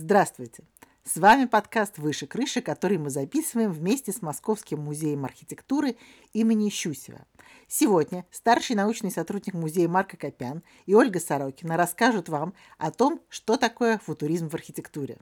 Здравствуйте! С вами подкаст «Выше крыши», который мы записываем вместе с Московским музеем архитектуры имени Щусева. Сегодня старший научный сотрудник музея Марка Копян и Ольга Сорокина расскажут вам о том, что такое футуризм в архитектуре.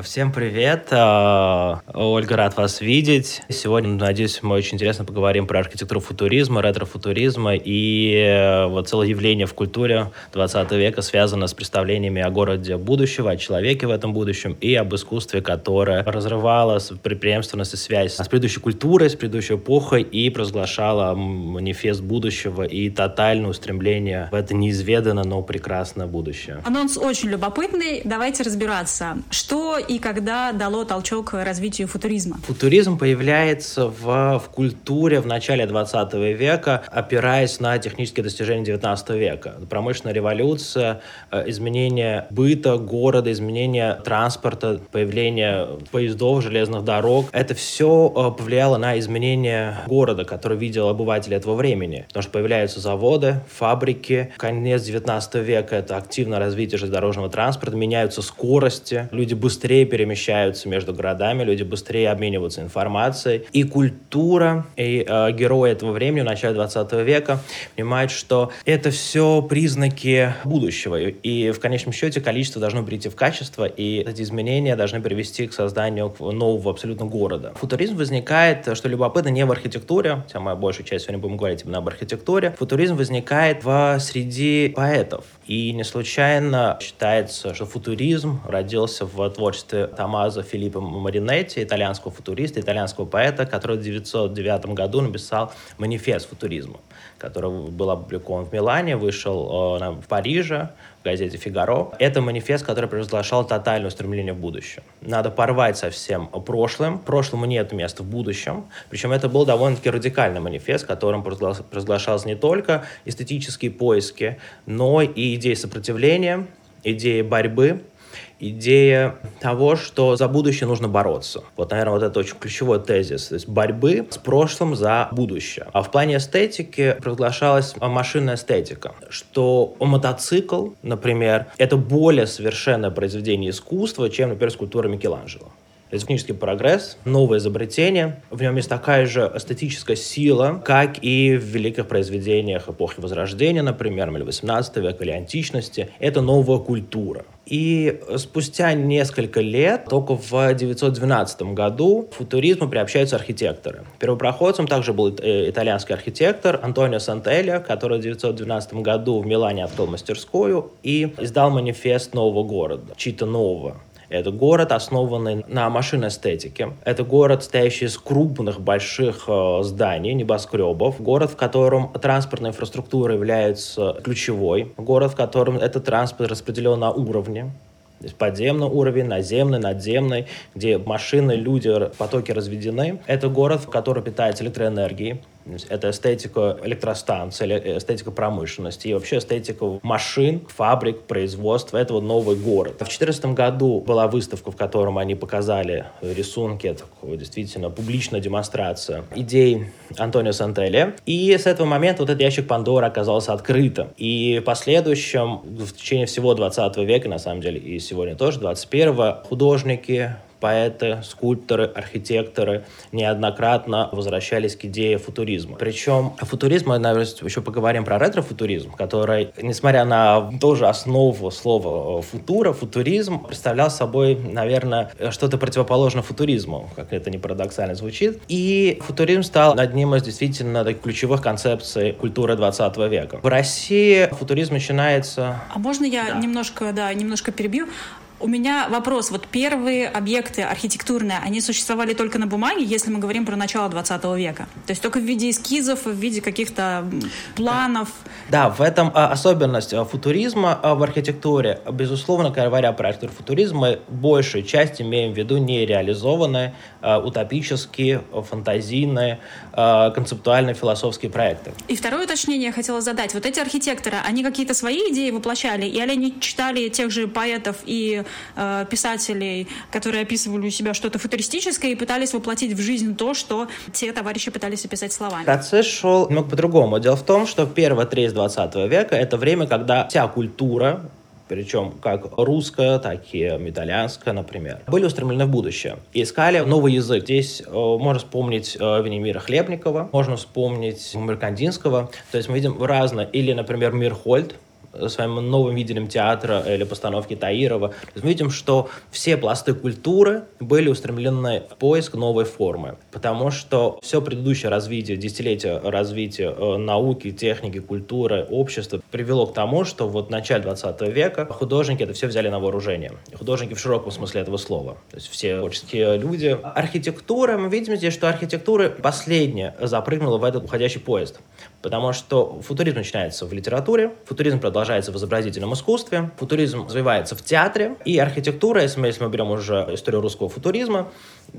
Всем привет! А, Ольга, рад вас видеть. Сегодня, надеюсь, мы очень интересно поговорим про архитектуру футуризма, ретро-футуризма и э, вот целое явление в культуре 20 века связано с представлениями о городе будущего, о человеке в этом будущем и об искусстве, которое разрывало преемственность и связь с предыдущей культурой, с предыдущей эпохой и провозглашало манифест будущего и тотальное устремление в это неизведанное, но прекрасное будущее. Анонс очень любопытный. Давайте разбираться. Что и когда дало толчок развитию футуризма? Футуризм появляется в, в культуре в начале 20 века, опираясь на технические достижения 19 века. Промышленная революция, э, изменение быта города, изменение транспорта, появление поездов, железных дорог. Это все э, повлияло на изменение города, который видел обыватели этого времени. Потому что появляются заводы, фабрики. Конец 19 века — это активное развитие железнодорожного транспорта, меняются скорости, люди быстрее быстрее перемещаются между городами, люди быстрее обмениваются информацией. И культура, и э, герои этого времени, в начале 20 века, понимают, что это все признаки будущего. И в конечном счете количество должно прийти в качество, и эти изменения должны привести к созданию нового абсолютно города. Футуризм возникает, что любопытно, не в архитектуре, хотя мы большую часть сегодня будем говорить именно об архитектуре. Футуризм возникает в среди поэтов. И не случайно считается, что футуризм родился в творчестве Томазо Филиппо Маринетти, итальянского футуриста, итальянского поэта, который в 1909 году написал манифест футуризма, который был опубликован в Милане, вышел э, в Париже, в газете «Фигаро». Это манифест, который провозглашал тотальное стремление в будущее. Надо порвать со всем прошлым. Прошлому нет места в будущем. Причем это был довольно-таки радикальный манифест, которым провозглашался не только эстетические поиски, но и идеи сопротивления, идеи борьбы, идея того, что за будущее нужно бороться. Вот, наверное, вот это очень ключевой тезис. То есть борьбы с прошлым за будущее. А в плане эстетики приглашалась машинная эстетика, что мотоцикл, например, это более совершенное произведение искусства, чем, например, скульптура Микеланджело технический прогресс, новое изобретение. В нем есть такая же эстетическая сила, как и в великих произведениях эпохи Возрождения, например, или 18 века, или античности. Это новая культура. И спустя несколько лет, только в 1912 году, к футуризму приобщаются архитекторы. Первопроходцем также был э, итальянский архитектор Антонио Сантелли, который в 1912 году в Милане открыл мастерскую и издал манифест нового города, чьи-то нового. Это город, основанный на машинной эстетике. Это город, стоящий из крупных, больших э, зданий, небоскребов. Город, в котором транспортная инфраструктура является ключевой. Город, в котором этот транспорт распределен на уровне. То есть подземный уровень, наземный, надземный, где машины, люди, потоки разведены. Это город, который питается электроэнергией. Это эстетика электростанций, эстетика промышленности и вообще эстетика машин, фабрик, производства. Это вот новый город. В 2014 году была выставка, в котором они показали рисунки, это действительно публичная демонстрация идей Антонио Сантелли. И с этого момента вот этот ящик Пандоры оказался открытым. И в последующем, в течение всего 20 века, на самом деле, и сегодня тоже, 21 художники, поэты, скульпторы, архитекторы неоднократно возвращались к идее футуризма. Причем футуризм, мы, наверное, еще поговорим про ретро-футуризм, который, несмотря на тоже основу слова э, футура, футуризм представлял собой, наверное, что-то противоположное футуризму, как это не парадоксально звучит. И футуризм стал одним из действительно ключевых концепций культуры 20 века. В России футуризм начинается... А можно я да. немножко, да, немножко перебью? У меня вопрос. Вот первые объекты архитектурные, они существовали только на бумаге, если мы говорим про начало 20 века? То есть только в виде эскизов, в виде каких-то планов? Да, в этом а, особенность а, футуризма а, в архитектуре. Безусловно, говоря про архитектуру футуризма, мы большую часть имеем в виду нереализованные, утопические, фантазийные, концептуальные философские проекты. И второе уточнение я хотела задать. Вот эти архитекторы, они какие-то свои идеи воплощали, или они читали тех же поэтов и э, писателей, которые описывали у себя что-то футуристическое и пытались воплотить в жизнь то, что те товарищи пытались описать словами. Процесс шел немного по-другому. Дело в том, что первая треть 20 века — это время, когда вся культура причем как русская, так и итальянская, например, были устремлены в будущее и искали новый язык. Здесь э, можно вспомнить э, Венимира Хлебникова, можно вспомнить Меркандинского, то есть мы видим разное, или, например, Мирхольд, своим новым видением театра или постановки Таирова, мы видим, что все пласты культуры были устремлены в поиск новой формы, потому что все предыдущее развитие, десятилетие развития э, науки, техники, культуры, общества привело к тому, что вот в начале 20 века художники это все взяли на вооружение. Художники в широком смысле этого слова. То есть все творческие люди. Архитектура, мы видим здесь, что архитектура последняя запрыгнула в этот уходящий поезд. Потому что футуризм начинается в литературе, футуризм продолжается в изобразительном искусстве, футуризм развивается в театре, и архитектура, если мы, если мы берем уже историю русского футуризма,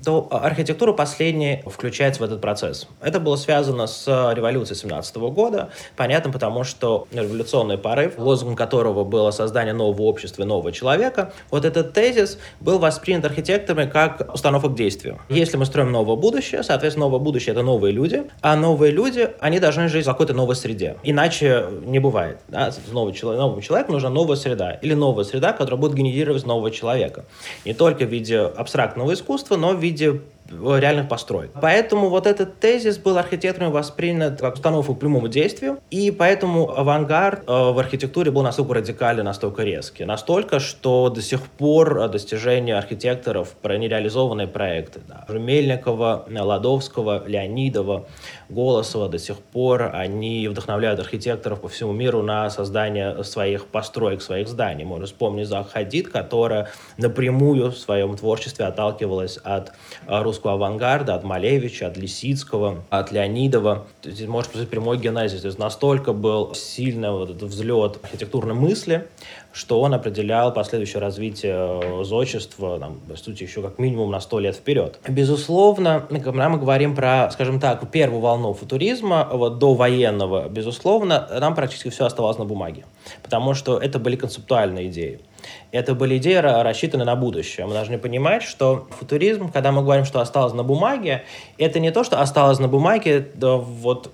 то архитектура последняя включается в этот процесс. Это было связано с революцией 17 года, понятно, потому что революционный порыв, лозунгом которого было создание нового общества нового человека, вот этот тезис был воспринят архитекторами как установка к действию. Если мы строим новое будущее, соответственно, новое будущее — это новые люди, а новые люди, они должны жить какой-то новой среде. Иначе не бывает. Да? Новый человек, новому человеку нужна новая среда. Или новая среда, которая будет генерировать нового человека. Не только в виде абстрактного искусства, но в виде реальных построек. Поэтому вот этот тезис был архитекторами воспринят как установку к прямому действию, и поэтому авангард э, в архитектуре был настолько радикальный, настолько резкий. Настолько, что до сих пор достижения архитекторов про нереализованные проекты, да, Мельникова, Ладовского, Леонидова, Голосова до сих пор, они вдохновляют архитекторов по всему миру на создание своих построек, своих зданий. Можно вспомнить Зах Хадид, которая напрямую в своем творчестве отталкивалась от э, русского авангарда, от Малевича, от Лисицкого, от Леонидова. Здесь можно сказать прямой генезис. То есть настолько был сильный вот этот взлет архитектурной мысли, что он определял последующее развитие э, зодчества, там, по сути, еще как минимум на сто лет вперед. Безусловно, когда мы говорим про, скажем так, первую волну футуризма, вот до военного, безусловно, нам практически все оставалось на бумаге, потому что это были концептуальные идеи. Это были идеи, рассчитанные на будущее. Мы должны понимать, что футуризм, когда мы говорим, что осталось на бумаге, это не то, что осталось на бумаге, да, вот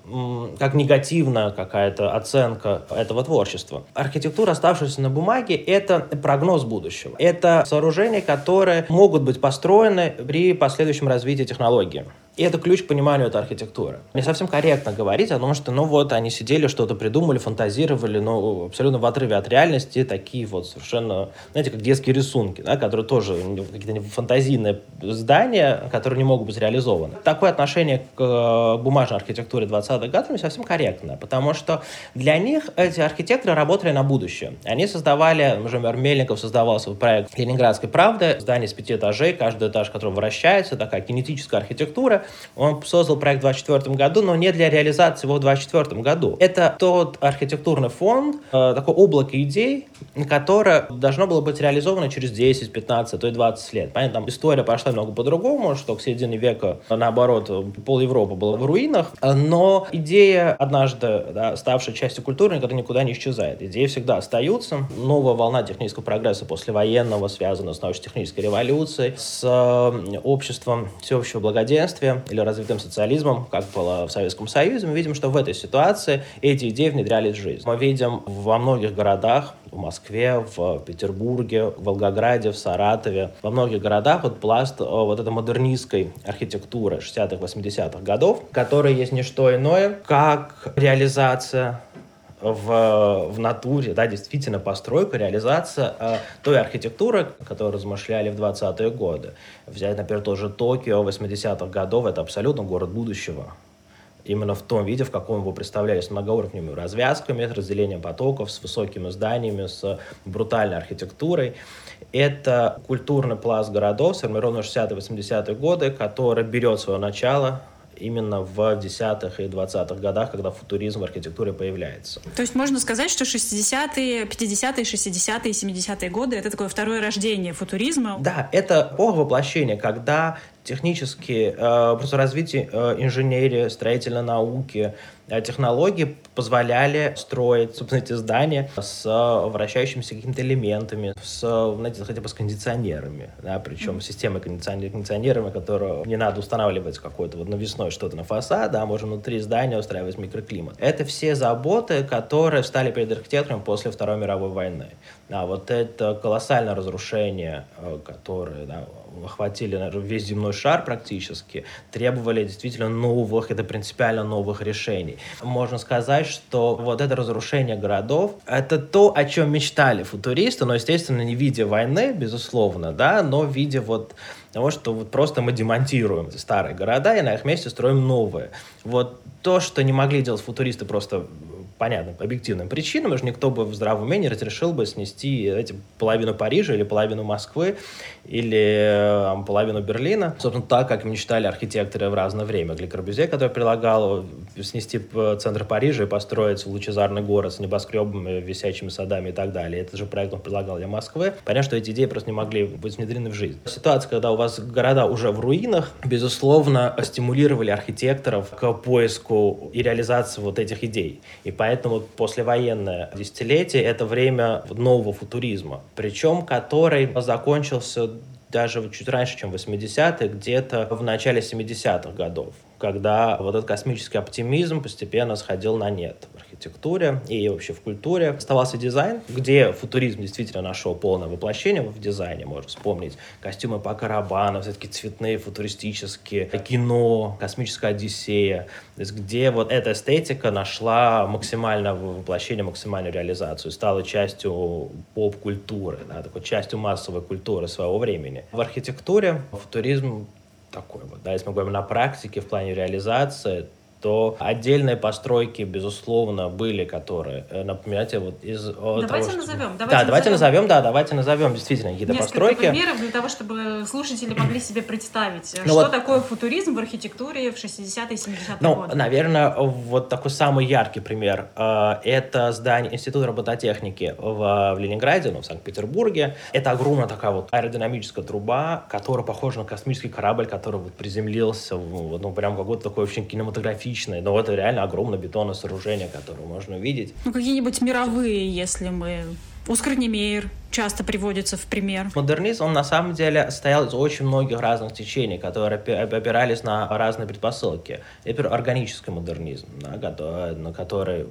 как негативная какая-то оценка этого творчества. Архитектура, оставшаяся на бумаге, это прогноз будущего. Это сооружения, которые могут быть построены при последующем развитии технологии. И это ключ к пониманию этой архитектуры. Не совсем корректно говорить о том, что, ну вот, они сидели, что-то придумали, фантазировали, но абсолютно в отрыве от реальности, такие вот совершенно, знаете, как детские рисунки, да, которые тоже какие-то фантазийные здания, которые не могут быть реализованы. Такое отношение к э, бумажной архитектуре 20-х годов не совсем корректно, потому что для них эти архитекторы работали на будущее. Они создавали, например, Мельников создавал свой проект Ленинградской правды, здание с пяти этажей, каждый этаж, который вращается, такая кинетическая архитектура, он создал проект в 2024 году, но не для реализации его в 2024 году. Это тот архитектурный фонд, э, такое облако идей, которое должно было быть реализовано через 10, 15, то и 20 лет. Понятно, там история пошла немного по-другому, что к середине века, наоборот, пол Европы было в руинах, но идея, однажды да, ставшая частью культуры, никогда никуда не исчезает. Идеи всегда остаются. Новая волна технического прогресса послевоенного связана с научно-технической революцией, с обществом всеобщего благоденствия, или развитым социализмом, как было в Советском Союзе, мы видим, что в этой ситуации эти идеи внедрялись в жизнь. Мы видим во многих городах, в Москве, в Петербурге, в Волгограде, в Саратове, во многих городах вот пласт э, вот этой модернистской архитектуры 60-х, 80-х годов, которая есть не что иное, как реализация в, в натуре, да, действительно постройка, реализация э, той архитектуры, которую размышляли в 20-е годы. Взять, например, тоже Токио 80-х годов, это абсолютно город будущего. Именно в том виде, в каком его представляли, с многоуровневыми развязками, с разделением потоков, с высокими зданиями, с брутальной архитектурой. Это культурный пласт городов, сформированный в 60-80-е годы, который берет свое начало именно в 10-х и 20-х годах, когда футуризм в архитектуре появляется. То есть можно сказать, что 60-е, 50-е, 60-е, 70-е годы — это такое второе рождение футуризма? Да, это эпоха воплощения, когда технически, э, просто развитие э, инженерии, строительной науки, э, технологии позволяли строить, собственно, эти здания с вращающимися какими-то элементами, с, знаете, хотя бы с кондиционерами, да, причем mm-hmm. системой кондиционер, кондиционерами, которую не надо устанавливать какое-то вот навесной что-то на фасад, да, можно внутри здания устраивать микроклимат. Это все заботы, которые стали перед архитекторами после Второй мировой войны. А вот это колоссальное разрушение, которое да, охватили наверное, весь земной шар практически, требовали действительно новых, это принципиально новых решений. Можно сказать, что вот это разрушение городов, это то, о чем мечтали футуристы, но, естественно, не в виде войны, безусловно, да, но в виде вот того, что вот просто мы демонтируем старые города и на их месте строим новые. Вот то, что не могли делать футуристы просто понятным, объективным причинам, уже никто бы в здравом уме не разрешил бы снести эти, половину Парижа или половину Москвы или э, половину Берлина. Собственно, так, как мечтали архитекторы в разное время. Гли Корбюзе, который предлагал снести центр Парижа и построить лучезарный город с небоскребами, висячими садами и так далее. Этот же проект он предлагал для Москвы. Понятно, что эти идеи просто не могли быть внедрены в жизнь. Ситуация, когда у вас города уже в руинах, безусловно, стимулировали архитекторов к поиску и реализации вот этих идей. И поэтому Поэтому послевоенное десятилетие — это время нового футуризма, причем который закончился даже чуть раньше, чем 80-е, где-то в начале 70-х годов когда вот этот космический оптимизм постепенно сходил на нет в архитектуре и вообще в культуре. Оставался дизайн, где футуризм действительно нашел полное воплощение в дизайне. Можно вспомнить костюмы по Карабану, все-таки цветные, футуристические, кино, космическая Одиссея, то есть где вот эта эстетика нашла максимальное воплощение, максимальную реализацию, стала частью поп-культуры, да, такой частью массовой культуры своего времени. В архитектуре футуризм такой вот. Да, если мы говорим на практике в плане реализации, то отдельные постройки, безусловно, были, которые, э, напоминаете, вот из Давайте того, что... назовем. Давайте да, давайте назовем, да, давайте назовем действительно какие-то постройки. примеров для того, чтобы слушатели могли себе представить, ну, что вот, такое футуризм в архитектуре в 60-е 70-е ну, годы. наверное, вот такой самый яркий пример. Э, это здание Института робототехники в, в Ленинграде, ну, в Санкт-Петербурге. Это огромная такая вот аэродинамическая труба, которая похожа на космический корабль, который вот приземлился, ну, прям какой-то такой очень кинематографический хаотичные, но это реально огромное бетонное сооружение, которое можно увидеть. Ну, какие-нибудь мировые, если мы... Оскар Немейер, часто приводится в пример. Модернизм, он на самом деле стоял из очень многих разных течений, которые опирались на разные предпосылки. Например, органический модернизм, на который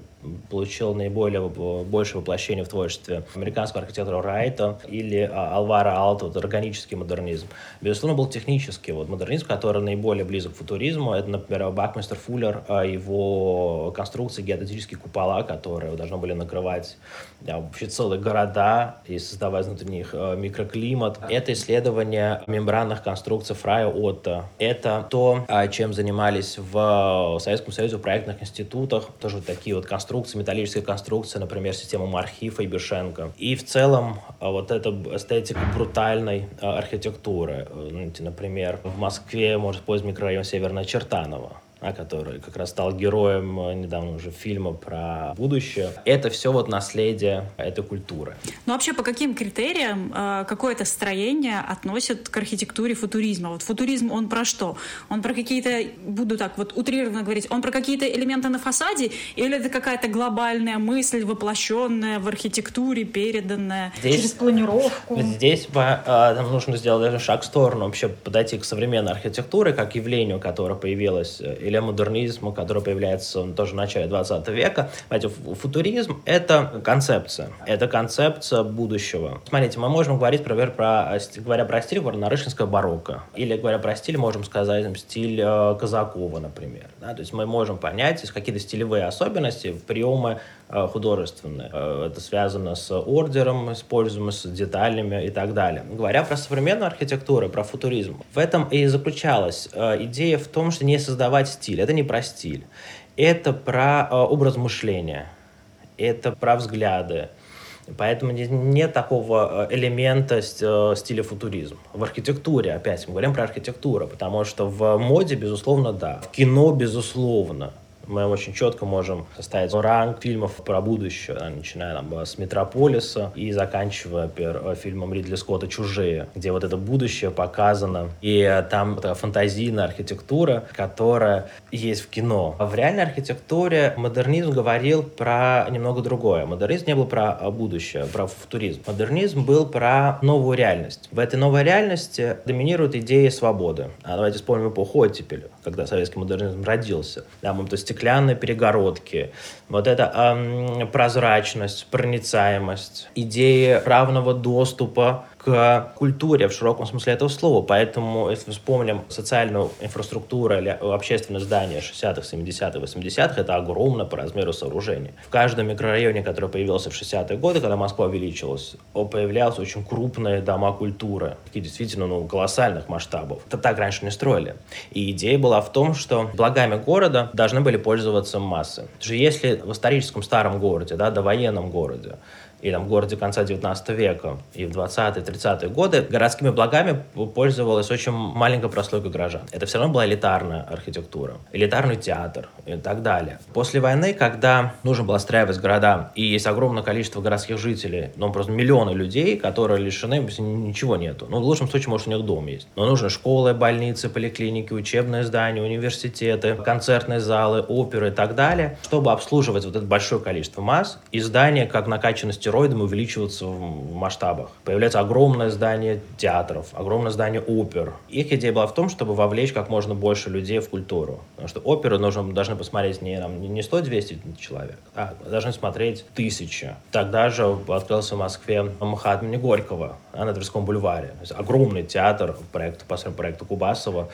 получил наиболее большее воплощение в творчестве американского архитектора Райта или а, Алвара Алта, вот, органический модернизм. Безусловно, был технический вот, модернизм, который наиболее близок к футуризму. Это, например, Бакмистер Фуллер, а, его конструкции, геодезические купола, которые должны были накрывать вообще целые города из создавать внутри них э, микроклимат. Это исследование мембранных конструкций Фрая Отто. Это то, а, чем занимались в Советском Союзе в проектных институтах. Тоже вот такие вот конструкции, металлические конструкции, например, система Мархифа и Бешенко. И в целом вот эта эстетика брутальной архитектуры. Например, в Москве может использовать микрорайон Северная Чертанова а, который как раз стал героем э, недавно уже фильма про будущее. Это все вот наследие этой культуры. Ну вообще по каким критериям э, какое-то строение относят к архитектуре футуризма? Вот футуризм, он про что? Он про какие-то, буду так вот утрированно говорить, он про какие-то элементы на фасаде или это какая-то глобальная мысль, воплощенная в архитектуре, переданная здесь, через планировку? Здесь э, нужно сделать даже шаг в сторону, вообще подойти к современной архитектуре как явлению, которое появилось э, или модернизму, который появляется тоже в начале 20 века. Знаете, футуризм — это концепция. Это концепция будущего. Смотрите, мы можем говорить, например, про, говоря про стиль, говоря, нарышинское барокко. Или, говоря про стиль, можем сказать там, стиль э, Казакова, например. Да? То есть мы можем понять какие-то стилевые особенности, приемы Э, художественное. Э, это связано с ордером, используемым с деталями и так далее. Говоря про современную архитектуру, про футуризм, в этом и заключалась э, идея в том, что не создавать стиль. Это не про стиль. Это про образ мышления. Это про взгляды. Поэтому нет такого элемента стиля футуризм. В архитектуре, опять мы говорим про архитектуру, потому что в моде, безусловно, да. В кино, безусловно Мы очень четко можем составить ранг фильмов про будущее, начиная там, с «Метрополиса» и заканчивая например, фильмом Ридли Скотта «Чужие», где вот это будущее показано. И там такая фантазийная архитектура, которая есть в кино. В реальной архитектуре модернизм говорил про немного другое. Модернизм не был про будущее, про футуризм. Модернизм был про новую реальность. В этой новой реальности доминируют идеи свободы. А давайте вспомним эпоху оттепели, когда советский модернизм родился. Да, то стеклянные перегородки, вот эта эм, прозрачность, проницаемость, идеи равного доступа культуре в широком смысле этого слова. Поэтому, если вспомним социальную инфраструктуру или общественное здание 60-х, 70-х, 80-х, это огромное по размеру сооружение. В каждом микрорайоне, который появился в 60-е годы, когда Москва увеличилась, появлялись очень крупные дома культуры, такие действительно ну, колоссальных масштабов. Это так раньше не строили. И идея была в том, что благами города должны были пользоваться массы. Что если в историческом старом городе, да, довоенном городе, и там городе конца 19 века и в 20-30-е годы городскими благами пользовалась очень маленькая прослойка горожан. Это все равно была элитарная архитектура, элитарный театр и так далее. После войны, когда нужно было страивать города, и есть огромное количество городских жителей, ну, просто миллионы людей, которые лишены, ничего нету. Ну, в лучшем случае, может, у них дом есть. Но нужны школы, больницы, поликлиники, учебные здания, университеты, концертные залы, оперы и так далее, чтобы обслуживать вот это большое количество масс, и здания, как накачанность стероидами увеличиваться в масштабах. Появляется огромное здание театров, огромное здание опер. Их идея была в том, чтобы вовлечь как можно больше людей в культуру. Потому что оперы нужно, должны посмотреть не, там, не 100-200 человек, а должны смотреть тысячи. Тогда же открылся в Москве МХАТ имени Горького на Тверском бульваре. Огромный театр проект, по проекту Кубасова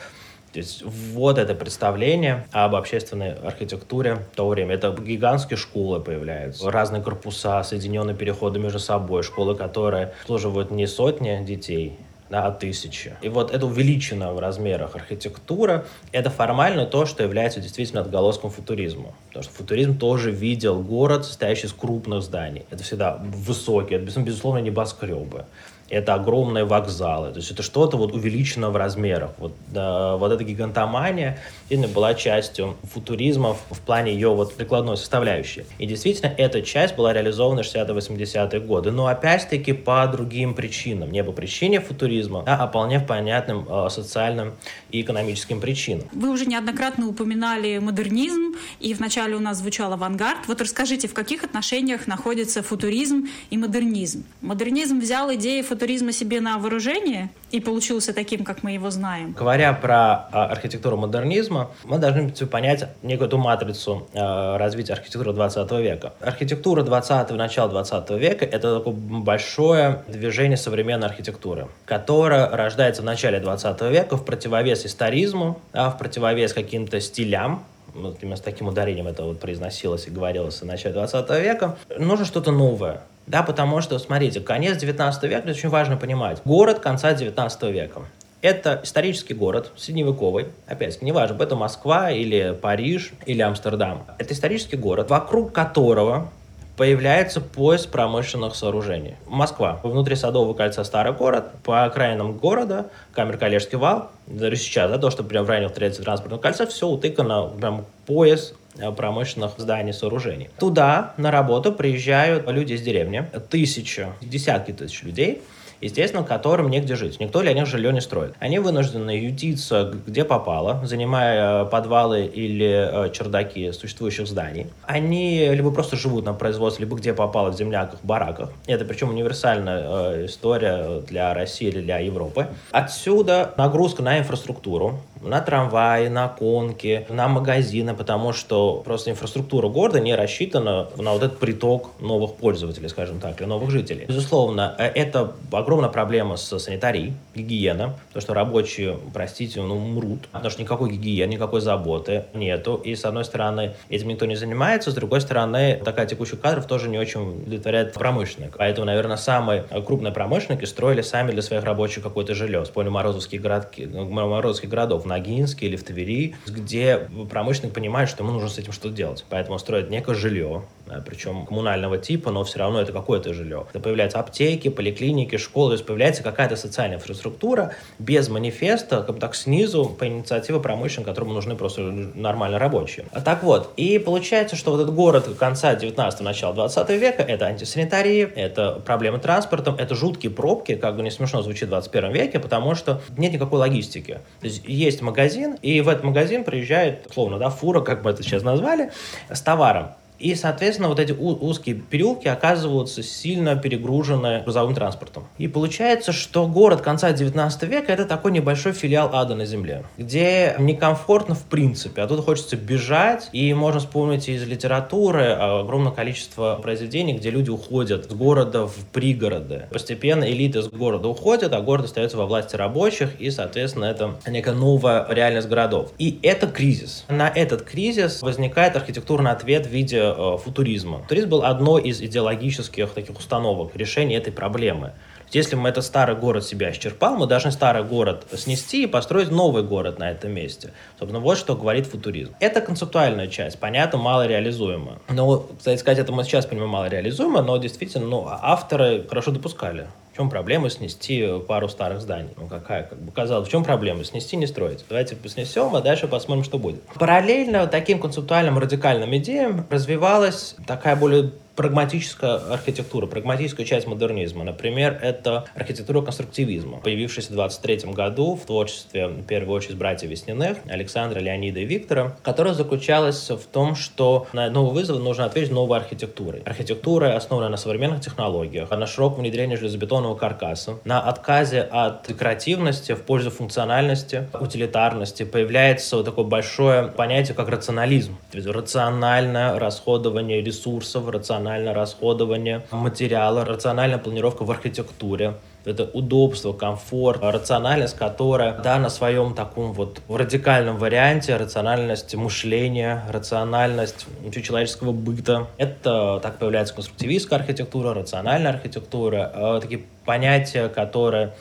то есть вот это представление об общественной архитектуре в то время. Это гигантские школы появляются, разные корпуса, соединенные переходы между собой, школы, которые обслуживают не сотни детей, да, а тысячи. И вот это увеличенная в размерах архитектура, это формально то, что является действительно отголоском футуризма. Потому что футуризм тоже видел город, состоящий из крупных зданий. Это всегда высокие, это, безусловно, небоскребы это огромные вокзалы, то есть это что-то вот увеличено в размерах. Вот, да, вот эта гигантомания действительно была частью футуризма в, в плане ее вот прикладной составляющей. И действительно, эта часть была реализована в 60-80-е годы, но опять-таки по другим причинам. Не по причине футуризма, да, а вполне понятным э, социальным и экономическим причинам. Вы уже неоднократно упоминали модернизм, и вначале у нас звучал авангард. Вот расскажите, в каких отношениях находится футуризм и модернизм? Модернизм взял идеи футуризма себе на вооружение и получился таким, как мы его знаем? Говоря про а, архитектуру модернизма, мы должны понять некую эту матрицу а, развития архитектуры 20 века. Архитектура 20 начала 20 века — это такое большое движение современной архитектуры, которое рождается в начале 20 века в противовес историзму, а в противовес каким-то стилям, вот именно с таким ударением это вот произносилось и говорилось в начале 20 века, нужно что-то новое. Да, потому что, смотрите, конец 19 века, это очень важно понимать. Город конца 19 века. Это исторический город, средневековый. Опять, неважно, это Москва или Париж или Амстердам. Это исторический город, вокруг которого появляется пояс промышленных сооружений. Москва. Внутри Садового кольца старый город, по окраинам города, Камер-Калежский вал, даже сейчас, да, то, что прям в районе транспортного кольца, все утыкано, прям пояс промышленных зданий, сооружений. Туда на работу приезжают люди из деревни, тысячи, десятки тысяч людей, естественно, которым негде жить. Никто для них жилье не строит. Они вынуждены ютиться где попало, занимая э, подвалы или э, чердаки существующих зданий. Они либо просто живут на производстве, либо где попало в земляках, бараках. Это причем универсальная история для России или для Европы. Отсюда нагрузка на инфраструктуру, на трамваи, на конки, на магазины, потому что просто инфраструктура города не рассчитана на вот этот приток новых пользователей, скажем так, или новых жителей. Безусловно, э, это огромная проблема с санитарией, гигиена, потому что рабочие, простите, ну, умрут, потому что никакой гигиены, никакой заботы нету, и с одной стороны этим никто не занимается, с другой стороны такая текущих кадров тоже не очень удовлетворяет промышленник. Поэтому, наверное, самые крупные промышленники строили сами для своих рабочих какое-то жилье. Вспомню Морозовские городки, Морозовских городов. Ногинске или в Твери, где промышленник понимает, что ему нужно с этим что-то делать. Поэтому строит некое жилье, причем коммунального типа, но все равно это какое-то жилье. Это появляются аптеки, поликлиники, школы, то есть появляется какая-то социальная инфраструктура без манифеста, как бы так снизу по инициативе промышленников, которому нужны просто нормально рабочие. А так вот, и получается, что вот этот город конца 19 начала 20 века — это антисанитария, это проблемы транспортом, это жуткие пробки, как бы не смешно звучит в 21 веке, потому что нет никакой логистики. То есть есть магазин, и в этот магазин приезжает, условно, да, фура, как бы это сейчас назвали, с товаром. И, соответственно, вот эти узкие переулки оказываются сильно перегружены грузовым транспортом. И получается, что город конца 19 века это такой небольшой филиал ада на земле, где некомфортно в принципе, а тут хочется бежать, и можно вспомнить из литературы огромное количество произведений, где люди уходят с города в пригороды. Постепенно элиты с города уходят, а город остается во власти рабочих, и, соответственно, это некая новая реальность городов. И это кризис. На этот кризис возникает архитектурный ответ в виде э, футуризма. Футуризм был одной из идеологических таких установок решения этой проблемы. Если мы этот старый город себя исчерпал, мы должны старый город снести и построить новый город на этом месте. Собственно, вот что говорит футуризм. Это концептуальная часть, понятно, мало реализуема. Но, кстати сказать, это мы сейчас понимаем мало реализуемо, но действительно, ну, авторы хорошо допускали. В чем проблема снести пару старых зданий? Ну, какая, как бы казалось, в чем проблема? Снести, не строить. Давайте снесем, а дальше посмотрим, что будет. Параллельно таким концептуальным радикальным идеям развивалась такая более прагматическая архитектура, прагматическая часть модернизма. Например, это архитектура конструктивизма, появившаяся в 23 году в творчестве, в первую очередь, братьев Весниных, Александра, Леонида и Виктора, которая заключалась в том, что на новый вызов нужно ответить новой архитектурой. Архитектура основана на современных технологиях, на широком внедрении железобетонного каркаса, на отказе от декоративности в пользу функциональности, утилитарности. Появляется вот такое большое понятие, как рационализм. То есть рациональное расходование ресурсов, рациональное рациональное расходование материала, рациональная планировка в архитектуре, это удобство, комфорт, рациональность, которая, да, на своем таком вот радикальном варианте, рациональность мышления, рациональность человеческого быта. Это так появляется конструктивистская архитектура, рациональная архитектура, э, такие понятия, которые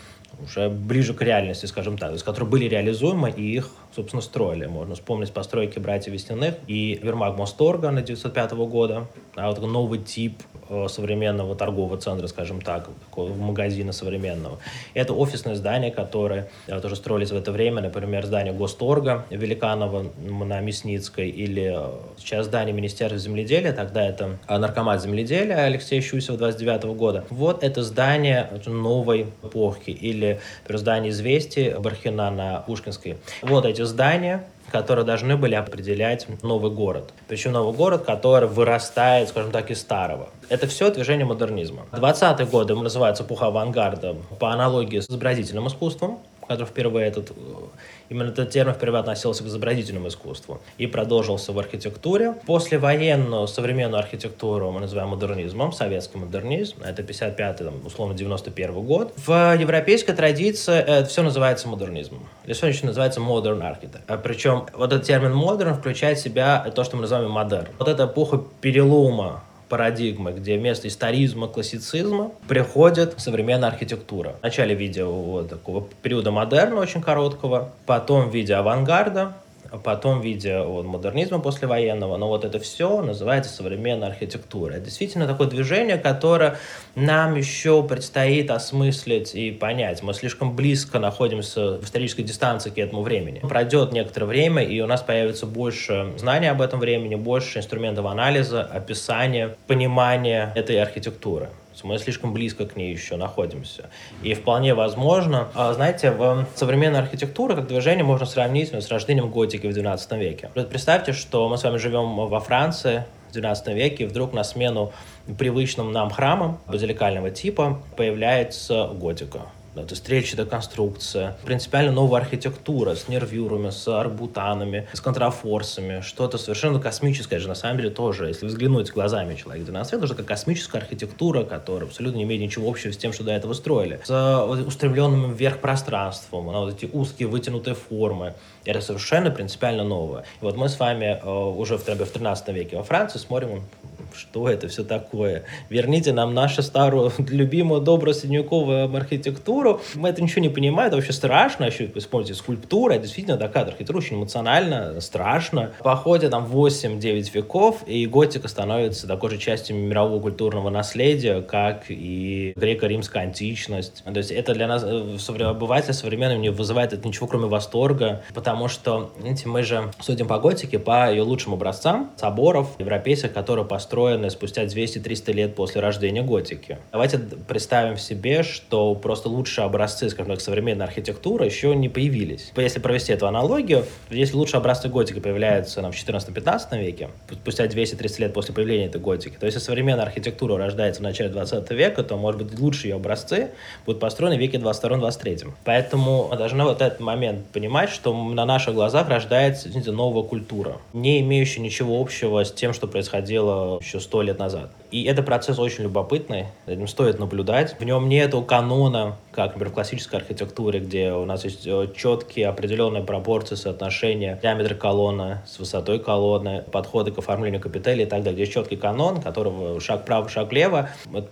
уже ближе к реальности, скажем так, то есть, которые были реализуемы и их, собственно, строили. Можно вспомнить постройки братьев Весняных и Вермаг Мосторга на 905 года, а вот новый тип современного торгового центра, скажем так, такого магазина современного. Это офисное здание, которое э, тоже строились в это время, например, здание Госторга Великанова на Мясницкой или э, сейчас здание Министерства земледелия, тогда это наркомат земледелия Алексея Щусева 29 года. Вот это здание новой эпохи или здание «Известий» Бархина на Пушкинской. Вот эти здания, которые должны были определять новый город. Причем новый город, который вырастает, скажем так, из старого. Это все движение модернизма. 20-е годы называются эпоха авангарда по аналогии с изобразительным искусством, который впервые этот, э, именно этот термин впервые относился к изобразительному искусству и продолжился в архитектуре. После военную современную архитектуру мы называем модернизмом, советский модернизм, это 55-й, там, условно, 91 год. В европейской традиции это все называется модернизмом. Или сегодня еще называется modern architect. А причем вот этот термин modern включает в себя то, что мы называем модерн. Вот эта эпоха перелома парадигмы, где вместо историзма, классицизма приходит современная архитектура. В виде вот такого периода модерна очень короткого, потом в виде авангарда, потом в виде вот, модернизма послевоенного, но вот это все называется современная архитектура. Это действительно такое движение, которое нам еще предстоит осмыслить и понять. Мы слишком близко находимся в исторической дистанции к этому времени. Пройдет некоторое время, и у нас появится больше знаний об этом времени, больше инструментов анализа, описания, понимания этой архитектуры мы слишком близко к ней еще находимся. И вполне возможно, а, знаете, в современной архитектуре как движение можно сравнить с рождением готики в XII веке. Представьте, что мы с вами живем во Франции, в XII веке, и вдруг на смену привычным нам храмам базиликального типа появляется готика это стрельчатая конструкция, принципиально новая архитектура с нервюрами, с арбутанами, с контрафорсами, что-то совершенно космическое же на самом деле тоже, если взглянуть глазами человека 12 века, это космическая архитектура, которая абсолютно не имеет ничего общего с тем, что до этого строили, с устремленным вверх пространством, на вот эти узкие вытянутые формы, это совершенно принципиально новое. И вот мы с вами э, уже в, в 13 веке во Франции смотрим что это все такое. Верните нам нашу старую, любимую, добрую средневековую архитектуру. Мы это ничего не понимаем, это вообще страшно. Еще используйте скульптура, это действительно такая архитектура очень эмоционально, страшно. По там 8-9 веков, и готика становится такой же частью мирового культурного наследия, как и греко-римская античность. То есть это для нас, э, обывателя современного, не вызывает это ничего, кроме восторга, потому что, знаете, мы же судим по готике по ее лучшим образцам соборов европейских, которые построены спустя 200-300 лет после рождения готики. Давайте представим себе, что просто лучшие образцы, скажем так, современной архитектуры еще не появились. Если провести эту аналогию, если лучшие образцы готики появляются нам, в 14-15 веке, спустя 200-300 лет после появления этой готики, то если современная архитектура рождается в начале 20 века, то, может быть, лучшие ее образцы будут построены в веке 22-23. Поэтому мы должны вот этот момент понимать, что на наших глазах рождается извините, новая культура, не имеющая ничего общего с тем, что происходило еще сто лет назад. И это процесс очень любопытный, этим стоит наблюдать. В нем нету канона, как, например, в классической архитектуре, где у нас есть э, четкие определенные пропорции соотношения диаметра колонны с высотой колонны, подходы к оформлению капителей и так далее. Здесь четкий канон, которого шаг вправо, шаг влево. Это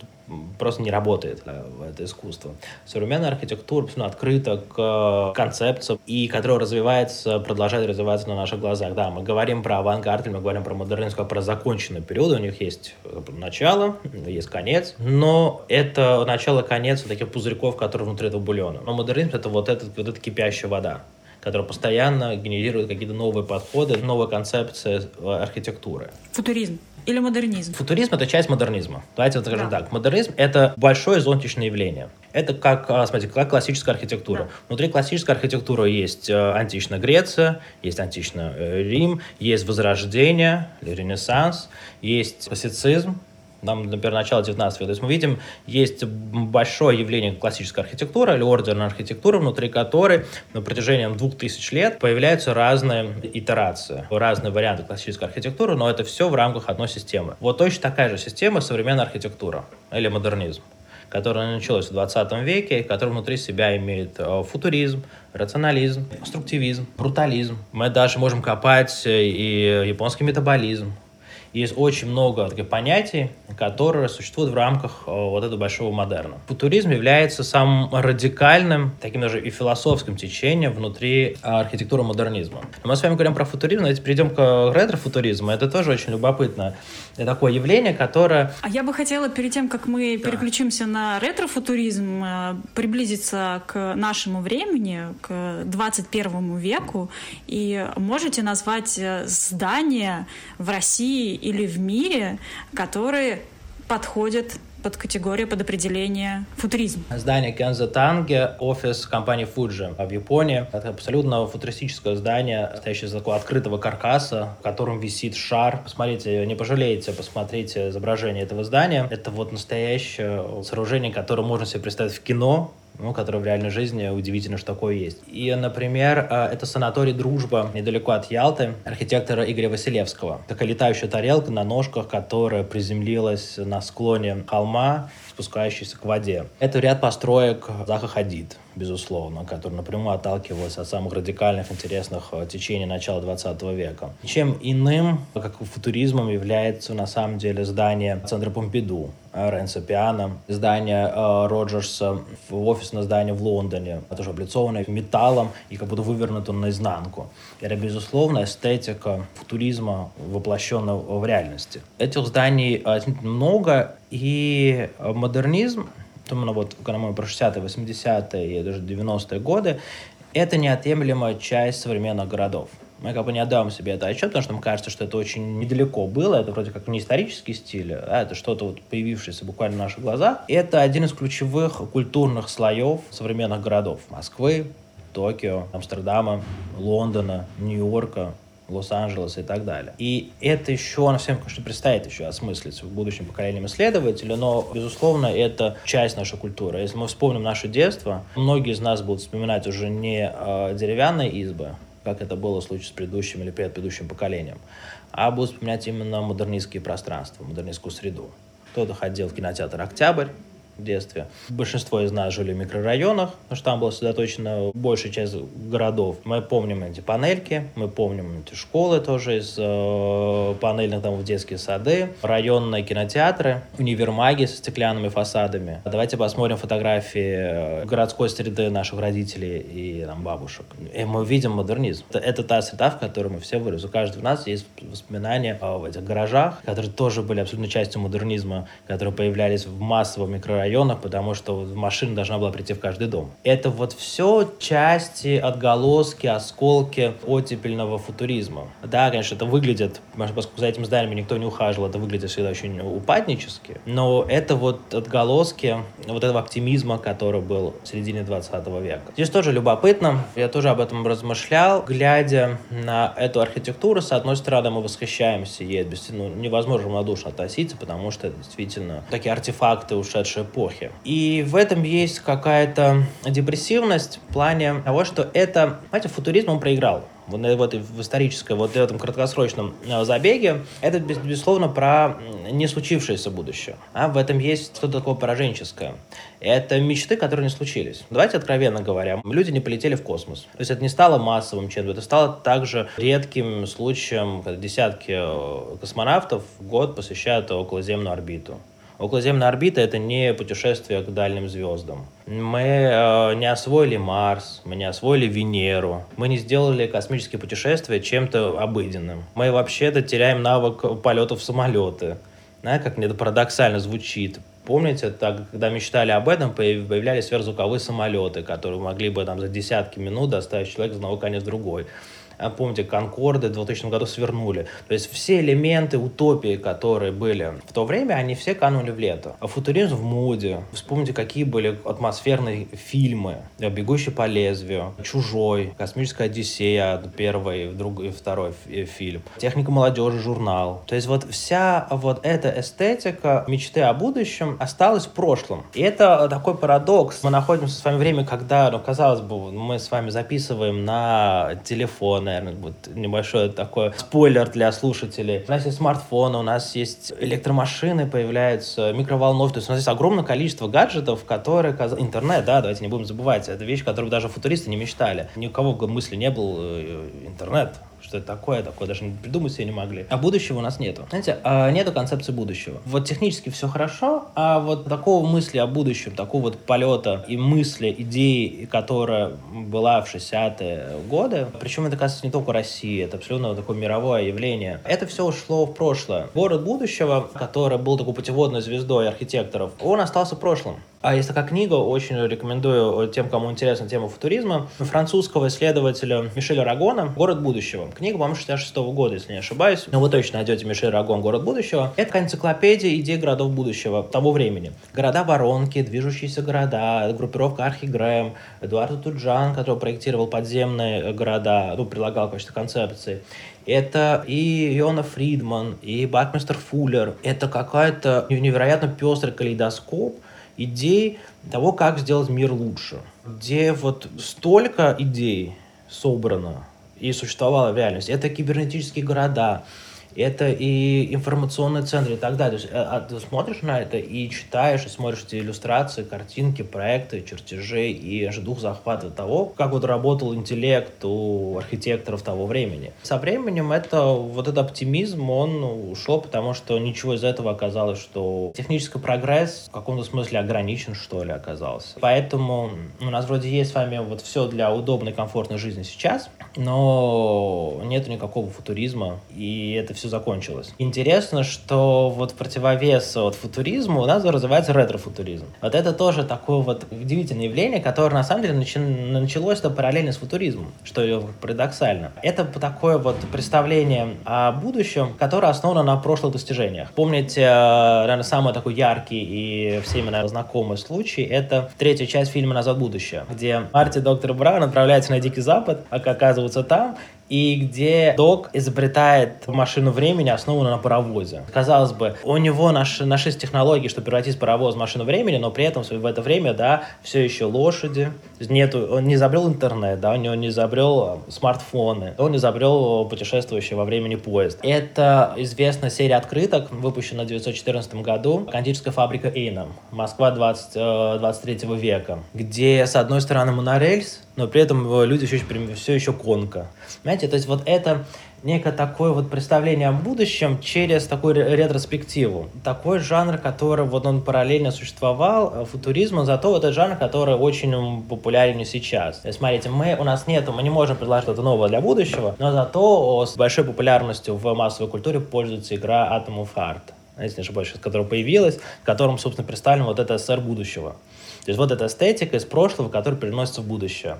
просто не работает э, это искусство. Современная архитектура абсолютно открыта к концепциям, и которая развивается, продолжает развиваться на наших глазах. Да, мы говорим про авангард, мы говорим про модернизм, про законченный период, у них есть э, начало, есть конец, но это начало-конец таких пузырьков, которые внутри этого бульона. Но модернизм — это вот, этот, вот эта кипящая вода которая постоянно генерирует какие-то новые подходы, новые концепции э, архитектуры. Футуризм. Или модернизм? Футуризм — это часть модернизма. Давайте вот скажем да. так. Модернизм — это большое зонтичное явление. Это как, а, смотрите, как классическая архитектура. Да. Внутри классической архитектуры есть э, античная Греция, есть античный э, Рим, есть Возрождение, Ренессанс, есть классицизм, нам, например, начало 19 века. То есть мы видим, есть большое явление классической архитектуры или ордерной архитектуры, внутри которой на протяжении двух тысяч лет появляются разные итерации, разные варианты классической архитектуры, но это все в рамках одной системы. Вот точно такая же система современная архитектура или модернизм которая началась в 20 веке, которая внутри себя имеет э, футуризм, рационализм, конструктивизм, брутализм. Мы даже можем копать и японский метаболизм, есть очень много таких понятий, которые существуют в рамках э, вот этого большого модерна. Футуризм является самым радикальным, таким даже и философским течением внутри архитектуры модернизма. Мы с вами говорим про футуризм, давайте перейдем к ретро-футуризму. Это тоже очень любопытно. Это такое явление, которое... А я бы хотела перед тем, как мы да. переключимся на ретро-футуризм, э, приблизиться к нашему времени, к 21 веку. И можете назвать э, здания в России или в мире, которые подходят под категорию, под определение футуризм. Здание Кенза офис компании Fuji в Японии. Это абсолютно футуристическое здание, стоящее из такого открытого каркаса, в котором висит шар. Посмотрите, не пожалеете, посмотрите изображение этого здания. Это вот настоящее сооружение, которое можно себе представить в кино, ну, которое в реальной жизни удивительно, что такое есть. И, например, э, это санаторий «Дружба» недалеко от Ялты, архитектора Игоря Василевского. Такая летающая тарелка на ножках, которая приземлилась на склоне холма, спускающийся к воде. Это ряд построек Заха Хадид, безусловно, который напрямую отталкивался от самых радикальных, интересных э, течений начала 20 века. Чем иным, как футуризмом, является на самом деле здание центра Помпиду, Ренса Пиано, здание э, Роджерса, офисное здание в Лондоне, тоже облицованное металлом и как будто вывернуто наизнанку. Это, безусловно, эстетика футуризма, воплощенная в реальности. Этих зданий э, много, и модернизм, именно вот, когда мы про 60-е, 80-е и даже 90-е годы, это неотъемлемая часть современных городов. Мы как бы не отдаем себе это отчет, потому что нам кажется, что это очень недалеко было, это вроде как не исторический стиль, а это что-то вот появившееся буквально на наших глазах. Это один из ключевых культурных слоев современных городов. Москвы, Токио, Амстердама, Лондона, Нью-Йорка, Лос-Анджелес и так далее. И это еще, на всем, конечно, предстоит еще осмыслить в будущем поколениям исследователей, но, безусловно, это часть нашей культуры. Если мы вспомним наше детство, многие из нас будут вспоминать уже не э, деревянные избы, как это было в случае с предыдущим или предыдущим поколением, а будут вспоминать именно модернистские пространства, модернистскую среду. Кто-то ходил в кинотеатр «Октябрь», в детстве. Большинство из нас жили в микрорайонах, потому что там была сосредоточена большая часть городов. Мы помним эти панельки, мы помним эти школы тоже из э, панельных домов, детские сады, районные кинотеатры, универмаги со стеклянными фасадами. Давайте посмотрим фотографии э, городской среды наших родителей и там, бабушек. И мы видим модернизм. Это, это та среда, в которой мы все выросли. У каждого из нас есть воспоминания о этих гаражах, которые тоже были абсолютно частью модернизма, которые появлялись в массовом микрорайонах, потому что машина должна была прийти в каждый дом. Это вот все части, отголоски, осколки оттепельного футуризма. Да, конечно, это выглядит, поскольку за этим зданиями никто не ухаживал, это выглядит всегда очень упаднически, но это вот отголоски вот этого оптимизма, который был в середине 20 века. Здесь тоже любопытно, я тоже об этом размышлял, глядя на эту архитектуру, с одной стороны, мы восхищаемся ей, ну, невозможно равнодушно относиться, потому что это действительно такие артефакты ушедшей эпохи. И в этом есть какая-то депрессивность в плане того, что это, знаете, футуризм он проиграл вот, вот в исторической, вот в этом краткосрочном э, забеге, это, безусловно, про не случившееся будущее. А в этом есть что-то такое пораженческое. Это мечты, которые не случились. Давайте откровенно говоря, люди не полетели в космос. То есть это не стало массовым чем-то, это стало также редким случаем, когда десятки э, космонавтов в год посещают околоземную орбиту. Околоземная орбита — это не путешествие к дальним звездам. Мы э, не освоили Марс, мы не освоили Венеру, мы не сделали космические путешествия чем-то обыденным. Мы вообще-то теряем навык полетов в самолеты. Знаете, как мне это парадоксально звучит. Помните, так, когда мечтали об этом, появлялись сверхзвуковые самолеты, которые могли бы там, за десятки минут доставить человека с одного конец в другой. А помните, Конкорды в 2000 году свернули. То есть все элементы утопии, которые были в то время, они все канули в лето. А футуризм в моде. Вспомните, какие были атмосферные фильмы. «Бегущий по лезвию», «Чужой», «Космическая Одиссея», первый, другой, второй фильм, «Техника молодежи», журнал. То есть вот вся вот эта эстетика мечты о будущем осталась в прошлом. И это такой парадокс. Мы находимся с вами в время, когда, ну, казалось бы, мы с вами записываем на телефоны, наверное, вот небольшой такой спойлер для слушателей. У нас есть смартфоны, у нас есть электромашины, появляются микроволновки, то есть у нас есть огромное количество гаджетов, которые... Интернет, да, давайте не будем забывать, это вещь, которую даже футуристы не мечтали. Ни у кого мысли не был э, интернет что это такое, такое даже придумать себе не могли. А будущего у нас нету. Знаете, а нету концепции будущего. Вот технически все хорошо, а вот такого мысли о будущем, такого вот полета и мысли, идеи, которая была в 60-е годы, причем это касается не только России, это абсолютно такое мировое явление. Это все ушло в прошлое. Город будущего, который был такой путеводной звездой архитекторов, он остался в прошлом. А есть такая книга, очень рекомендую тем, кому интересна тема футуризма, французского исследователя Мишеля Рагона «Город будущего». Книга, по-моему, 66 -го года, если не ошибаюсь. Но вы точно найдете Мишель Рагон «Город будущего». Это энциклопедия идей городов будущего того времени. Города-воронки, движущиеся города, группировка Архи Грэм, Эдуард Туджан, который проектировал подземные города, ну, прилагал какие-то концепции. Это и Йона Фридман, и Бакмистер Фуллер. Это какая-то невероятно пестрый калейдоскоп – идей того, как сделать мир лучше. Где вот столько идей собрано и существовало в реальности. Это кибернетические города, это и информационные центры и так далее. То есть, а, ты смотришь на это и читаешь, и смотришь эти иллюстрации, картинки, проекты, чертежи, и аж дух захватывает того, как вот работал интеллект у архитекторов того времени. Со временем это, вот этот оптимизм, он ушел, потому что ничего из этого оказалось, что технический прогресс в каком-то смысле ограничен, что ли, оказался. Поэтому у нас вроде есть с вами вот все для удобной, комфортной жизни сейчас, но нет никакого футуризма, и это все закончилось. Интересно, что вот противовес от футуризму у нас развивается ретро-футуризм. Вот это тоже такое вот удивительное явление, которое на самом деле началось-то параллельно с футуризмом, что парадоксально. Это такое вот представление о будущем, которое основано на прошлых достижениях. Помните, э, наверное, самый такой яркий и всеми, наверное, знакомый случай, это третья часть фильма «Назад в будущее», где Марти Доктор Браун отправляется на Дикий Запад, а оказывается там, и где Док изобретает машину времени, основанную на паровозе. Казалось бы, у него наш, наши технологии, чтобы превратить паровоз в машину времени, но при этом в это время, да, все еще лошади, нету, он не изобрел интернет, да, он не изобрел смартфоны, он не изобрел путешествующий во времени поезд. Это известная серия открыток, выпущена в 1914 году, кондитерская фабрика Эйном, Москва 20, 23 э, века, где, с одной стороны, монорельс, но при этом люди все еще, все еще конка. Понимаете, то есть вот это некое такое вот представление о будущем через такую ретроспективу. Такой жанр, который вот он параллельно существовал, э, футуризм, зато вот этот жанр, который очень популярен сейчас. То смотрите, мы, у нас нет, мы не можем предложить что-то новое для будущего, но зато с большой популярностью в массовой культуре пользуется игра Atom of Heart если не ошибаюсь, которая появилась, в котором, собственно, представлен вот это СССР будущего. То есть вот эта эстетика из прошлого, которая переносится в будущее.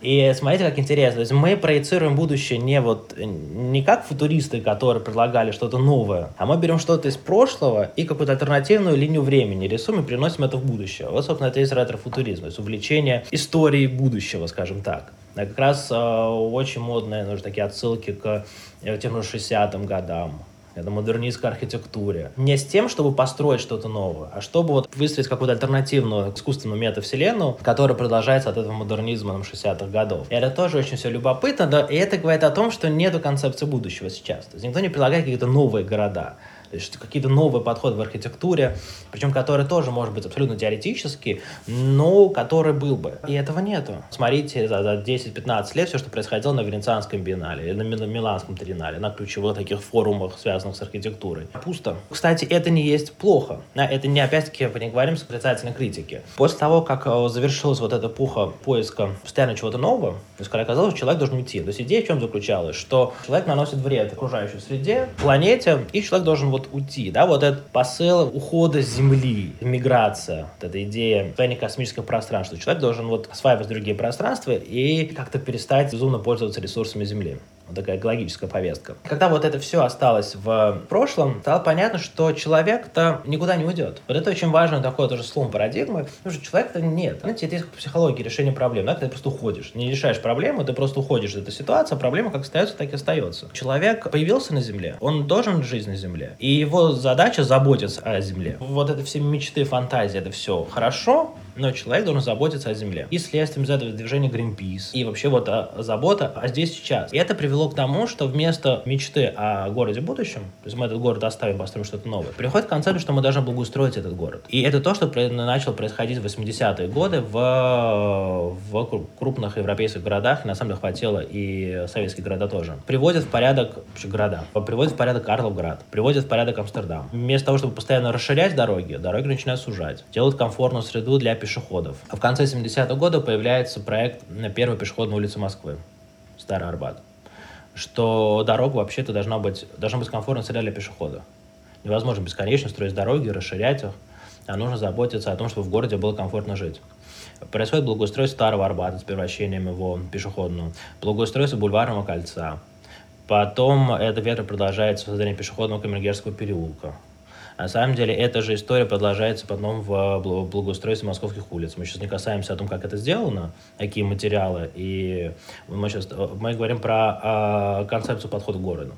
И смотрите, как интересно. То есть мы проецируем будущее не вот не как футуристы, которые предлагали что-то новое, а мы берем что-то из прошлого и какую-то альтернативную линию времени рисуем и переносим это в будущее. Вот, собственно, это и есть ретро-футуризм, то есть увлечение историей будущего, скажем так. А как раз э, очень модные, нужны такие отсылки к э, тем же 60-м годам, это модернистской архитектуре. Не с тем, чтобы построить что-то новое, а чтобы вот выстроить какую-то альтернативную искусственную метавселенную, которая продолжается от этого модернизма нам 60-х годов. И это тоже очень все любопытно, да, и это говорит о том, что нету концепции будущего сейчас. То есть никто не предлагает какие-то новые города какие-то новые подходы в архитектуре, причем которые тоже, может быть, абсолютно теоретические, но который был бы. И этого нету. Смотрите за, за 10-15 лет все, что происходило на Венецианском биеннале, на Миланском триеннале, на ключевых таких форумах, связанных с архитектурой. Пусто. Кстати, это не есть плохо. Это не, опять-таки, не говорим с отрицательной критики. После того, как э, завершилась вот эта пуха поиска постоянно чего-то нового, есть, когда оказалось, что человек должен уйти. То есть идея в чем заключалась? Что человек наносит вред окружающей среде, планете, и человек должен вот уйти, да, вот этот посыл ухода с Земли, миграция, вот эта идея состояния космического пространства. Человек должен вот осваивать другие пространства и как-то перестать безумно пользоваться ресурсами Земли. Вот такая экологическая повестка. Когда вот это все осталось в прошлом, стало понятно, что человек-то никуда не уйдет. Вот это очень важно такое тоже слом парадигмы, потому что человека-то нет. Знаете, это есть психология решения проблем. Да? Ты просто уходишь. Не решаешь проблему, ты просто уходишь из этой ситуации, а проблема как остается, так и остается. Человек появился на Земле, он должен жить на Земле. И его задача заботиться о Земле. Вот это все мечты, фантазии, это все хорошо, но человек должен заботиться о земле. И следствием из этого движения Greenpeace. И вообще вот а, забота о здесь сейчас. И это привело к тому, что вместо мечты о городе будущем, то есть мы этот город оставим, построим что-то новое, приходит концепт, что мы должны благоустроить этот город. И это то, что начало происходить в 80-е годы в, в крупных европейских городах, и на самом деле хватило и советские города тоже. Приводят в порядок вообще города, приводят в порядок Карловград, приводят в порядок Амстердам. Вместо того, чтобы постоянно расширять дороги, дороги начинают сужать, делают комфортную среду для пешеходов. А в конце 70-х годов появляется проект на первой пешеходной улице Москвы, Старый Арбат, что дорога вообще-то должна быть, должна быть комфортной среда для пешехода. Невозможно бесконечно строить дороги, расширять их, а нужно заботиться о том, чтобы в городе было комфортно жить. Происходит благоустройство Старого Арбата с превращением его в пешеходную, благоустройство Бульварного кольца. Потом это ветра продолжается создание пешеходного Камергерского переулка. На самом деле, эта же история продолжается потом в благоустройстве московских улиц. Мы сейчас не касаемся о том, как это сделано, какие материалы, и мы сейчас мы говорим про э, концепцию подхода к городу.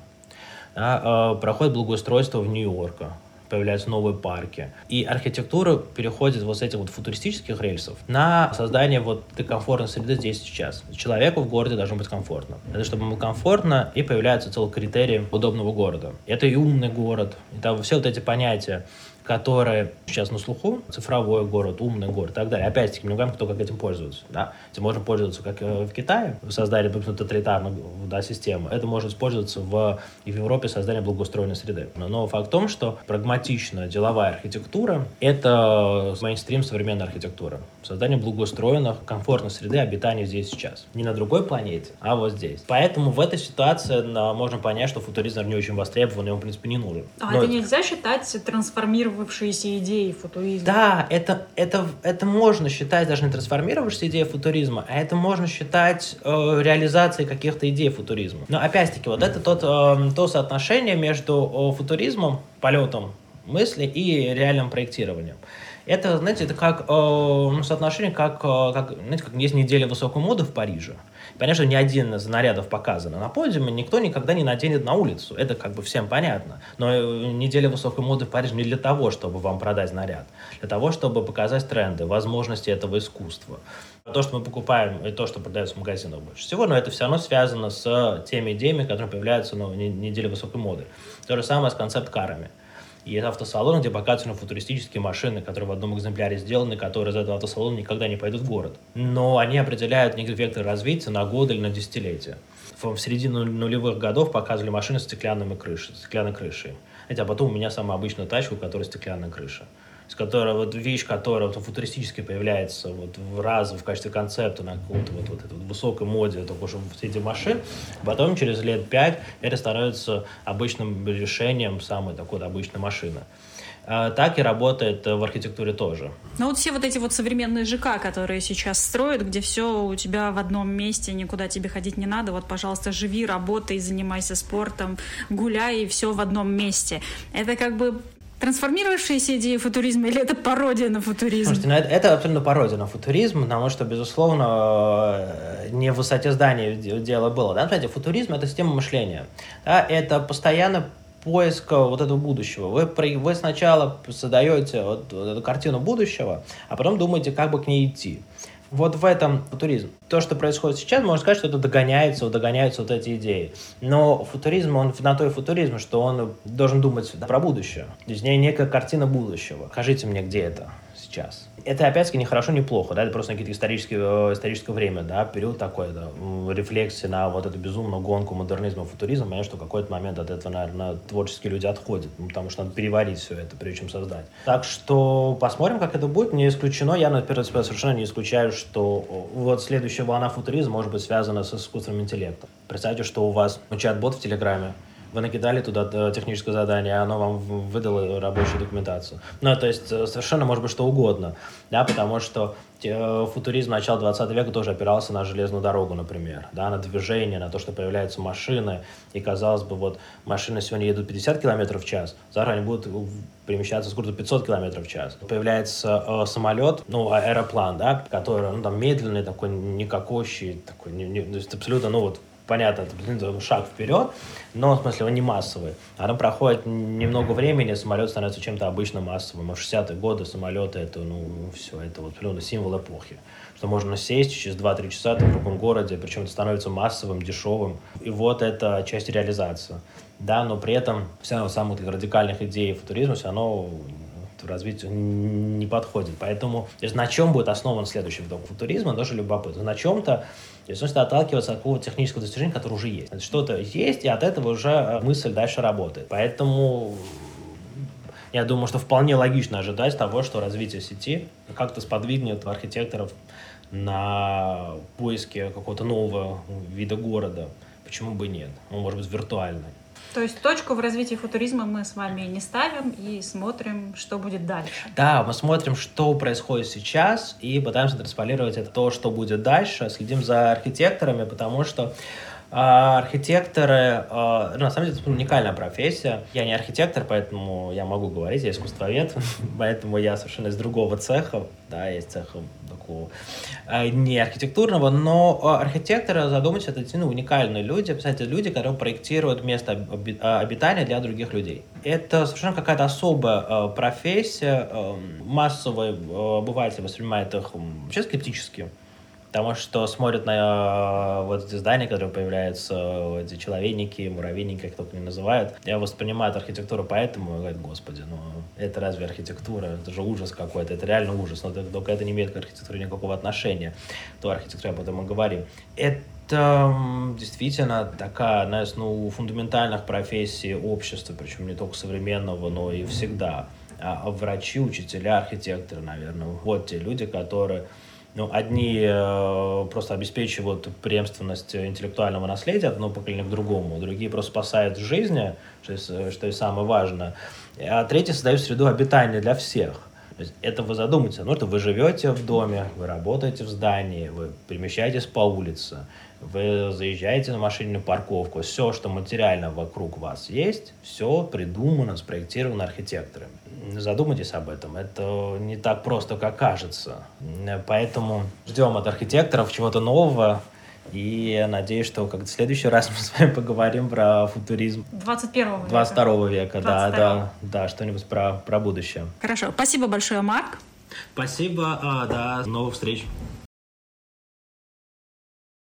Да, э, проходит благоустройство в Нью-Йорке, появляются новые парки. И архитектура переходит вот с этих вот футуристических рельсов на создание вот этой комфортной среды здесь сейчас. Человеку в городе должно быть комфортно. Это чтобы ему комфортно, и появляются целый критерий удобного города. Это и умный город, и там все вот эти понятия которые сейчас на слуху, цифровой город, умный город и так далее. Опять-таки, мы говорим, кто как этим пользуется. Да? Этим можно пользоваться, как э, в Китае, создали тоталитарную да, систему. Это может использоваться в, и в Европе создание благоустроенной среды. Но факт в том, что прагматичная деловая архитектура — это мейнстрим современной архитектуры. Создание благоустроенных, комфортной среды обитания здесь сейчас. Не на другой планете, а вот здесь. Поэтому в этой ситуации можно понять, что футуризм не очень востребован, и он, в принципе, не нужен. А Но это нельзя считать трансформированным трансформировавшиеся идеи футуризма. Да, это, это, это можно считать даже не трансформировавшейся идеей футуризма, а это можно считать э, реализацией каких-то идей футуризма. Но опять-таки, вот это тот, э, то соотношение между э, футуризмом, полетом мысли и реальным проектированием. Это, знаете, это как э, ну, соотношение, как, э, как, знаете, как есть неделя высокой моды в Париже. Понятно, что ни один из нарядов показано на подиуме, никто никогда не наденет на улицу. Это как бы всем понятно. Но э, неделя высокой моды в Париже не для того, чтобы вам продать наряд. Для того, чтобы показать тренды, возможности этого искусства. То, что мы покупаем, и то, что продается в магазинах больше всего, но это все равно связано с теми идеями, которые появляются на неделе высокой моды. То же самое с концепт-карами. Есть автосалон, где показывают футуристические машины, которые в одном экземпляре сделаны, которые из этого автосалона никогда не пойдут в город. Но они определяют некий вектор развития на годы или на десятилетия. В середине нулевых годов показывали машины с стеклянными крышей, стеклянной крышей. Хотя потом у меня самая обычная тачка, у которой стеклянная крыша с которой вот вещь, которая вот, футуристически появляется вот в раз в качестве концепта на каком-то вот, вот вот высокой моде, только уже в эти машин, потом через лет пять это становится обычным решением самой такой обычной машины а, так и работает в архитектуре тоже. Ну вот все вот эти вот современные ЖК, которые сейчас строят, где все у тебя в одном месте, никуда тебе ходить не надо, вот, пожалуйста, живи, работай, занимайся спортом, гуляй, и все в одном месте. Это как бы трансформировавшиеся идеи футуризма или это пародия на футуризм? Слушайте, ну это, это абсолютно пародия на футуризм, потому что, безусловно, э, не в высоте здания дело было. Да? Знаете, футуризм — это система мышления. Да? Это постоянно поиск вот этого будущего. Вы, вы сначала создаете вот, вот эту картину будущего, а потом думаете, как бы к ней идти. Вот в этом футуризм. То, что происходит сейчас, можно сказать, что это догоняется, догоняются вот эти идеи. Но футуризм, он на то и футуризм, что он должен думать про будущее. То есть некая картина будущего. Скажите мне, где это сейчас? это опять-таки не хорошо, не плохо, да, это просто какие-то исторические, э, историческое время, да, период такой, да, рефлексии на вот эту безумную гонку модернизма, футуризма, понятно, что в какой-то момент от этого, наверное, творческие люди отходят, ну, потому что надо переварить все это, прежде чем создать. Так что посмотрим, как это будет, не исключено, я, например, совершенно не исключаю, что вот следующая волна футуризма может быть связана с искусственным интеллектом. Представьте, что у вас чат-бот в Телеграме, вы накидали туда э, техническое задание, оно вам выдало рабочую документацию. Ну, то есть э, совершенно может быть что угодно, да, потому что э, футуризм начала 20 века тоже опирался на железную дорогу, например, да, на движение, на то, что появляются машины, и казалось бы, вот машины сегодня едут 50 км в час, завтра они будут перемещаться с скоростью 500 км в час. Появляется э, самолет, ну, аэроплан, да, который, ну, там, медленный, такой, никакущий, такой, не, не, абсолютно, ну, вот, понятно, это шаг вперед, но, в смысле, он не массовый. Оно проходит немного времени, самолет становится чем-то обычно массовым. А в 60-е годы самолеты, это, ну, все, это вот прям символ эпохи. Что можно сесть через 2-3 часа в другом городе, причем это становится массовым, дешевым. И вот это часть реализации. Да, но при этом все равно самых радикальных идей футуризма все равно развитию не подходит. Поэтому то есть, на чем будет основан следующий виток футуризма, тоже любопытно. На чем-то то есть нужно отталкиваться от какого-то технического достижения, которое уже есть. Что-то есть, и от этого уже э, мысль дальше работает. Поэтому я думаю, что вполне логично ожидать того, что развитие сети как-то сподвигнет архитекторов на поиски какого-то нового вида города. Почему бы нет? Он может быть виртуальный. То есть точку в развитии футуризма мы с вами не ставим и смотрим, что будет дальше. Да, мы смотрим, что происходит сейчас и пытаемся транспалировать это то, что будет дальше. Следим за архитекторами, потому что а архитекторы, а, ну, на самом деле, это уникальная профессия. Я не архитектор, поэтому я могу говорить, я искусствовед, поэтому я совершенно из другого цеха, да, есть цеха такого а, не архитектурного, но архитекторы, задумайтесь, это действительно уникальные люди, кстати, люди, которые проектируют место обитания для других людей. Это совершенно какая-то особая профессия, массовый обыватель воспринимает их вообще скептически потому что смотрят на э, вот эти здания, которые появляются, э, эти человейники, муравейники, как только не называют. Я воспринимаю архитектуру поэтому, и говорю, господи, ну это разве архитектура? Это же ужас какой-то, это реально ужас, но только это не имеет к архитектуре никакого отношения. То архитектура, об этом мы говорим. Это действительно такая одна из ну, фундаментальных профессий общества, причем не только современного, но и всегда. А врачи, учителя, архитекторы, наверное, вот те люди, которые ну, одни э, просто обеспечивают преемственность интеллектуального наследия от одного поколения к другому, другие просто спасают жизни, что, есть, что и самое важное, а третьи создают среду обитания для всех. То есть это вы задумайте, ну это вы живете в доме, вы работаете в здании, вы перемещаетесь по улице, вы заезжаете на машине на парковку, все, что материально вокруг вас есть, все придумано, спроектировано архитекторами. Задумайтесь об этом. Это не так просто, как кажется. Поэтому ждем от архитекторов чего-то нового. И надеюсь, что как в следующий раз мы с вами поговорим про футуризм 21 века. 22 века, 22. да, да, да, что-нибудь про, про будущее. Хорошо. Спасибо большое, Марк. Спасибо, а, до новых встреч.